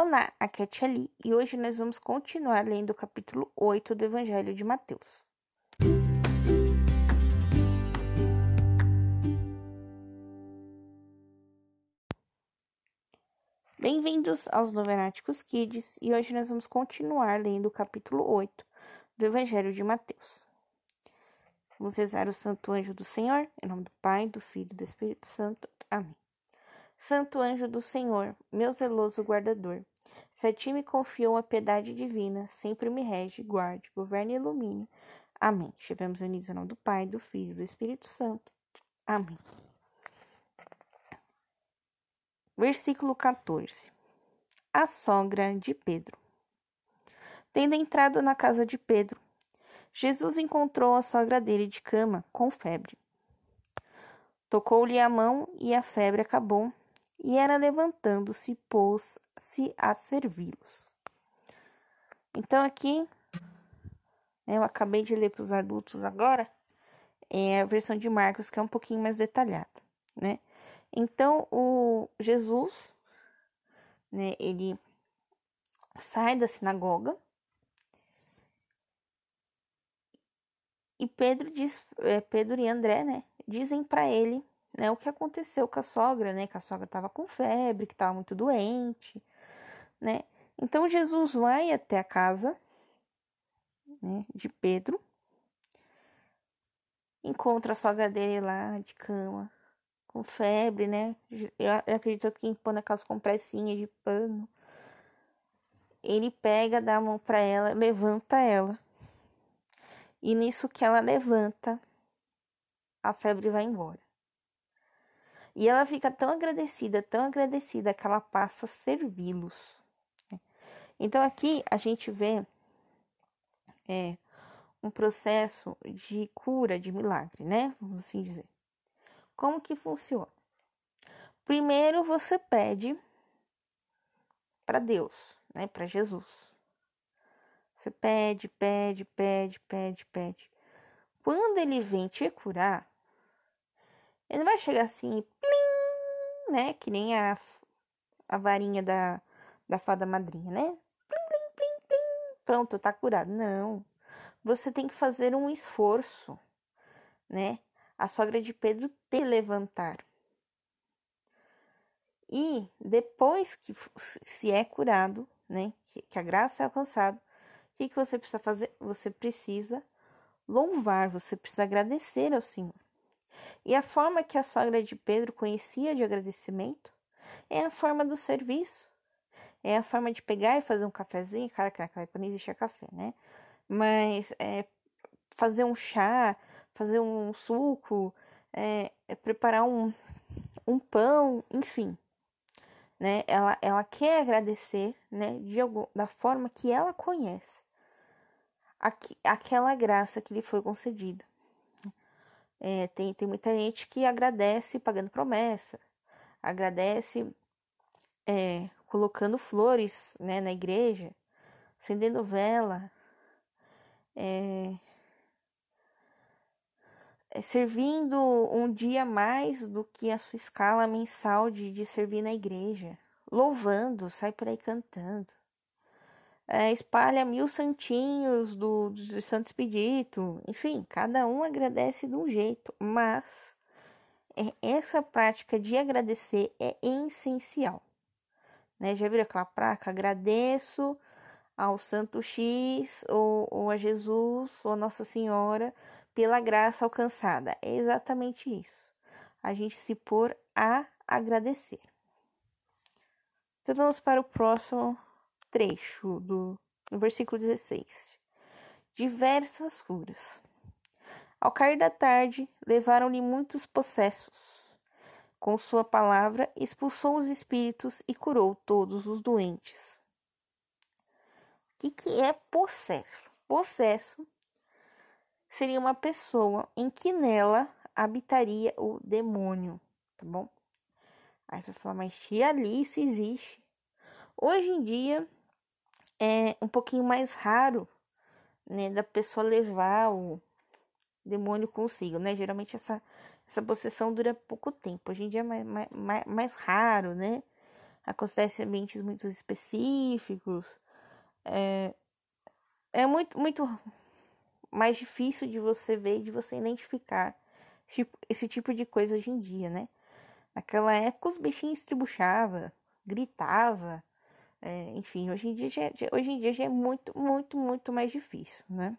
Olá, aqui é a Tia Li, e hoje nós vamos continuar lendo o capítulo 8 do Evangelho de Mateus. Bem-vindos aos Novenáticos Kids, e hoje nós vamos continuar lendo o capítulo 8 do Evangelho de Mateus. Vamos rezar o Santo Anjo do Senhor, em nome do Pai, do Filho e do Espírito Santo. Amém. Santo anjo do Senhor, meu zeloso guardador, se a ti me confiou a piedade divina, sempre me rege, guarde, governe e ilumine. Amém. Estivemos unidos em nome do Pai, do Filho e do Espírito Santo. Amém. Versículo 14. A sogra de Pedro. Tendo entrado na casa de Pedro, Jesus encontrou a sogra dele de cama, com febre. Tocou-lhe a mão e a febre acabou e era levantando-se, pôs-se a servi-los. Então, aqui, né, eu acabei de ler para os adultos agora, é a versão de Marcos, que é um pouquinho mais detalhada, né? Então, o Jesus, né, ele sai da sinagoga e Pedro diz, é, Pedro e André, né, dizem para ele né, o que aconteceu com a sogra, né, que a sogra estava com febre, que estava muito doente, né? Então Jesus vai até a casa né, de Pedro, encontra a sogra dele lá de cama, com febre, né? Eu acredito que impõe aquelas compressinhas de pano. Ele pega, dá a mão para ela, levanta ela. E nisso que ela levanta, a febre vai embora. E ela fica tão agradecida, tão agradecida que ela passa a servi-los. Né? Então aqui a gente vê é, um processo de cura, de milagre, né? Vamos assim dizer. Como que funciona? Primeiro você pede para Deus, né? Para Jesus. Você pede, pede, pede, pede, pede. Quando ele vem te curar, ele vai chegar assim, plim, né? Que nem a, a varinha da, da fada madrinha, né? Plim, plim, plim, plim. Pronto, tá curado. Não. Você tem que fazer um esforço, né? A sogra de Pedro te levantar. E depois que se é curado, né? Que a graça é alcançada, o que, que você precisa fazer? Você precisa louvar, você precisa agradecer ao Senhor. E a forma que a sogra de Pedro conhecia de agradecimento é a forma do serviço. É a forma de pegar e fazer um cafezinho, cara, que naquela época não existia café, né? Mas é, fazer um chá, fazer um suco, é, é preparar um, um pão, enfim. Né? Ela, ela quer agradecer né, de algum, da forma que ela conhece aqui, aquela graça que lhe foi concedida. É, tem, tem muita gente que agradece pagando promessa, agradece é, colocando flores né, na igreja, acendendo vela, é, servindo um dia mais do que a sua escala mensal de, de servir na igreja, louvando, sai por aí cantando é, espalha mil santinhos do, do Santo Expedito, enfim, cada um agradece de um jeito, mas é, essa prática de agradecer é essencial. Né? Já viram aquela placa? Agradeço ao Santo X, ou, ou a Jesus, ou a Nossa Senhora, pela graça alcançada. É exatamente isso. A gente se pôr a agradecer. Então vamos para o próximo trecho do no versículo 16. Diversas curas. Ao cair da tarde, levaram-lhe muitos possessos. Com sua palavra, expulsou os espíritos e curou todos os doentes. O que, que é possesso? Possesso seria uma pessoa em que nela habitaria o demônio, tá bom? Aí você vai falar, mas tia ali isso existe. Hoje em dia, é um pouquinho mais raro, né, da pessoa levar o demônio consigo, né? Geralmente essa, essa possessão dura pouco tempo. Hoje em dia é mais, mais, mais raro, né? acontece em ambientes muito específicos. É, é muito, muito mais difícil de você ver, de você identificar esse tipo de coisa hoje em dia, né? Naquela época os bichinhos estribuchavam, gritava, é, enfim, hoje em, dia já, hoje em dia já é muito, muito, muito mais difícil, né?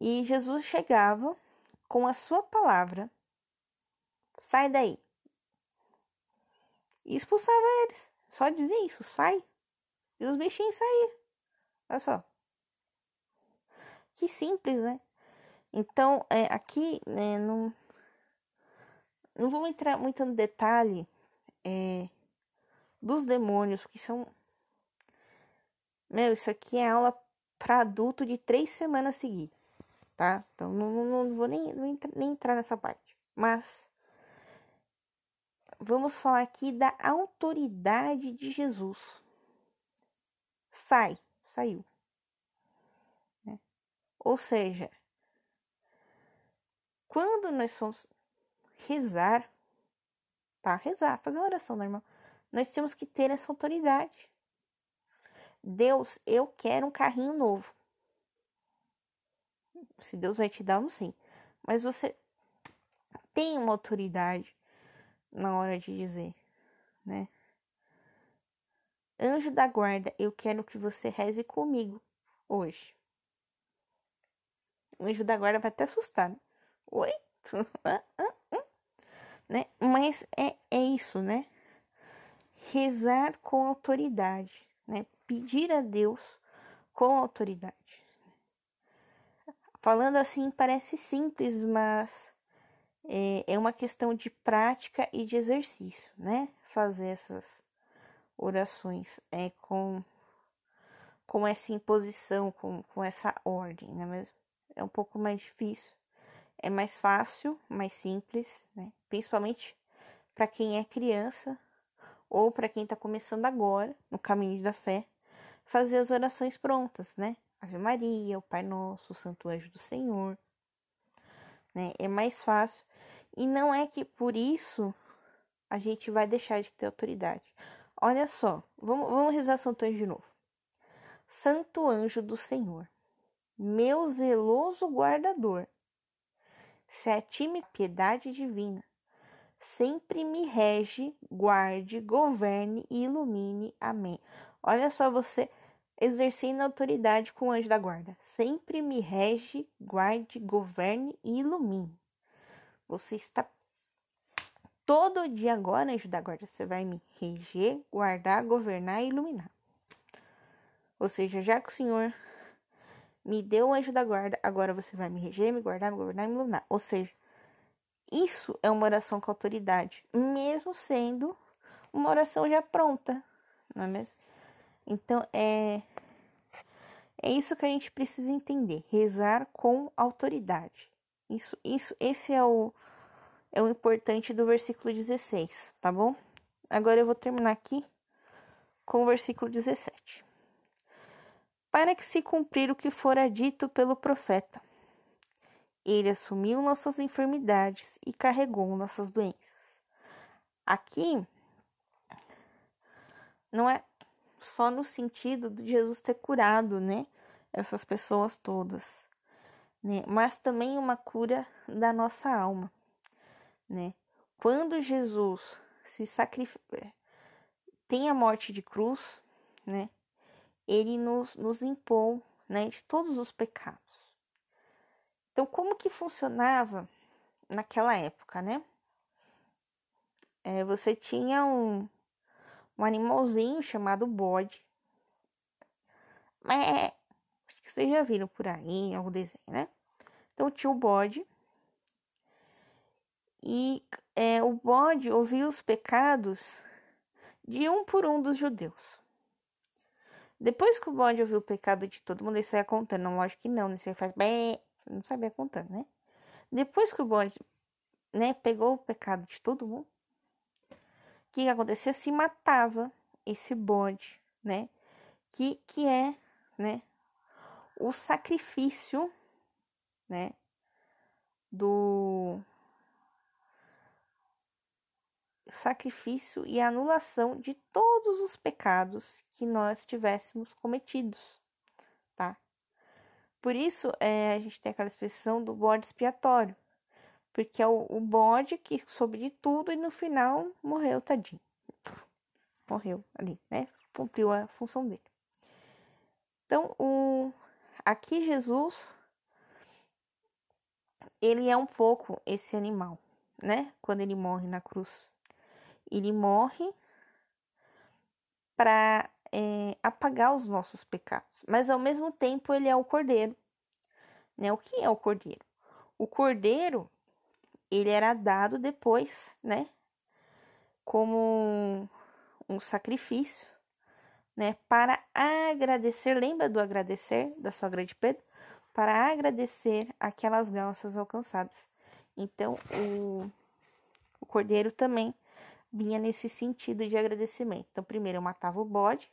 E Jesus chegava com a sua palavra, sai daí. E expulsava eles. Só dizia isso, sai. E os bichinhos saíam. Olha só. Que simples, né? Então, é, aqui, né, não, não vou entrar muito no detalhe é, dos demônios, porque são. Meu, isso aqui é aula para adulto de três semanas seguidas, tá? Então, não, não, não vou nem, nem entrar nessa parte. Mas, vamos falar aqui da autoridade de Jesus. Sai, saiu. Né? Ou seja, quando nós fomos rezar, tá? Rezar, fazer uma oração normal, nós temos que ter essa autoridade. Deus, eu quero um carrinho novo. Se Deus vai te dar, eu não sei. Mas você tem uma autoridade na hora de dizer, né? Anjo da guarda, eu quero que você reze comigo hoje. O anjo da guarda vai até assustar, né? Oi? né? Mas é, é isso, né? Rezar com autoridade, né? Pedir a Deus com autoridade. Falando assim parece simples, mas é, é uma questão de prática e de exercício, né? Fazer essas orações é com com essa imposição, com, com essa ordem, não é mesmo? É um pouco mais difícil, é mais fácil, mais simples, né? Principalmente para quem é criança ou para quem está começando agora no caminho da fé, fazer as orações prontas, né? Ave Maria, o Pai Nosso, o Santo Anjo do Senhor, né? É mais fácil e não é que por isso a gente vai deixar de ter autoridade. Olha só, vamos, vamos rezar Santo Anjo de novo. Santo Anjo do Senhor, meu zeloso guardador, se a ti me piedade divina, sempre me rege, guarde, governe e ilumine. Amém. Olha só você exercendo autoridade com o anjo da guarda. Sempre me rege, guarde, governe e ilumine. Você está todo dia agora, anjo da guarda, você vai me reger, guardar, governar e iluminar. Ou seja, já que o Senhor me deu o anjo da guarda, agora você vai me reger, me guardar, me governar e me iluminar. Ou seja, isso é uma oração com autoridade, mesmo sendo uma oração já pronta, não é mesmo? Então é é isso que a gente precisa entender, rezar com autoridade. Isso isso esse é o é o importante do versículo 16, tá bom? Agora eu vou terminar aqui com o versículo 17 para que se cumprir o que fora dito pelo profeta. Ele assumiu nossas enfermidades e carregou nossas doenças. Aqui não é só no sentido de Jesus ter curado, né, essas pessoas todas, né, mas também uma cura da nossa alma, né? Quando Jesus se sacrifica, tem a morte de cruz, né? ele nos, nos impõe né, de todos os pecados. Então, como que funcionava naquela época, né? É, você tinha um, um animalzinho chamado bode. É, acho que vocês já viram por aí algum desenho, né? Então tinha o bode. E é, o bode ouvia os pecados de um por um dos judeus. Depois que o bode ouviu o pecado de todo mundo, ele saia contando. Lógico que não, né? Você faz bem. Não sabia contar, né? Depois que o bode, né, pegou o pecado de todo mundo, o que, que acontecia? Se matava esse bode, né? Que, que é, né? O sacrifício, né? Do sacrifício e anulação de todos os pecados que nós tivéssemos cometidos? Por isso, é, a gente tem aquela expressão do bode expiatório, porque é o, o bode que soube de tudo e no final morreu, tadinho. Morreu ali, né? Cumpriu a função dele. Então, o, aqui Jesus, ele é um pouco esse animal, né? Quando ele morre na cruz. Ele morre para é, apagar os nossos pecados, mas ao mesmo tempo ele é o cordeiro. Né? O que é o cordeiro? O cordeiro ele era dado depois, né? Como um sacrifício, né? Para agradecer, lembra do agradecer da sogra de Pedro? Para agradecer aquelas graças alcançadas. Então, o, o cordeiro também vinha nesse sentido de agradecimento. Então, primeiro eu matava o bode,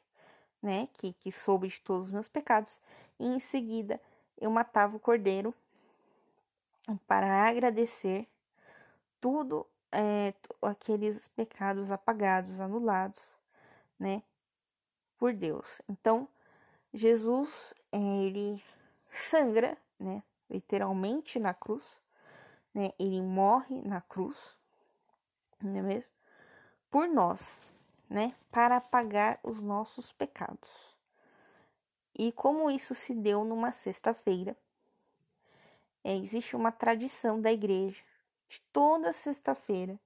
né? Que, que soube de todos os meus pecados, e em seguida eu matava o cordeiro para agradecer tudo é, aqueles pecados apagados, anulados, né, por Deus. Então, Jesus, é, ele sangra, né, literalmente na cruz, né, ele morre na cruz, não é mesmo? Por nós, né, para apagar os nossos pecados. E como isso se deu numa sexta-feira, é, existe uma tradição da igreja de toda sexta-feira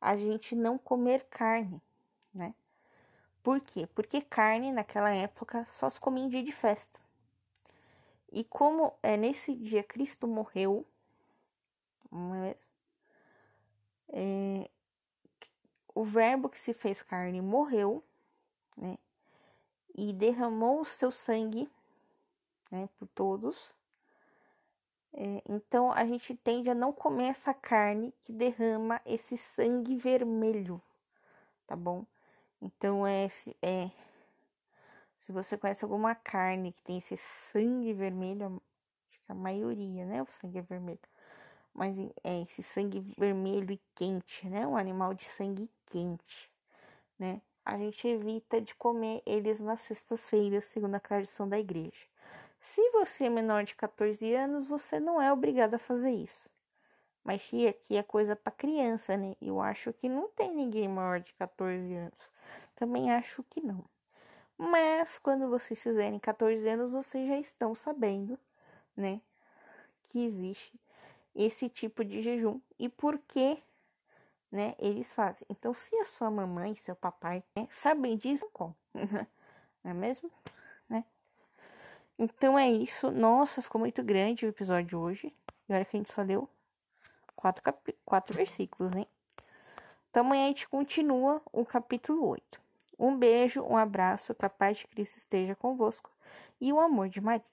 a gente não comer carne, né? Por quê? Porque carne naquela época só se comia em dia de festa. E como é nesse dia Cristo morreu, não é mesmo? É, o verbo que se fez carne morreu, né? E derramou o seu sangue, né, por todos é, então a gente tende a não comer essa carne que derrama esse sangue vermelho, tá bom? Então é, é se você conhece alguma carne que tem esse sangue vermelho, acho que a maioria, né? O sangue é vermelho. Mas é esse sangue vermelho e quente, né? Um animal de sangue quente, né? A gente evita de comer eles nas sextas-feiras, segundo a tradição da igreja. Se você é menor de 14 anos, você não é obrigado a fazer isso. Mas tia, aqui é coisa para criança, né? Eu acho que não tem ninguém maior de 14 anos. Também acho que não. Mas quando vocês fizerem 14 anos, vocês já estão sabendo, né, que existe esse tipo de jejum e por que, né, eles fazem. Então, se a sua mamãe e seu papai né, sabem disso, não é mesmo? Então é isso. Nossa, ficou muito grande o episódio de hoje. E olha que a gente só deu quatro, cap... quatro versículos, né? Então amanhã a gente continua o capítulo 8. Um beijo, um abraço, que a paz de Cristo esteja convosco e o amor de Maria.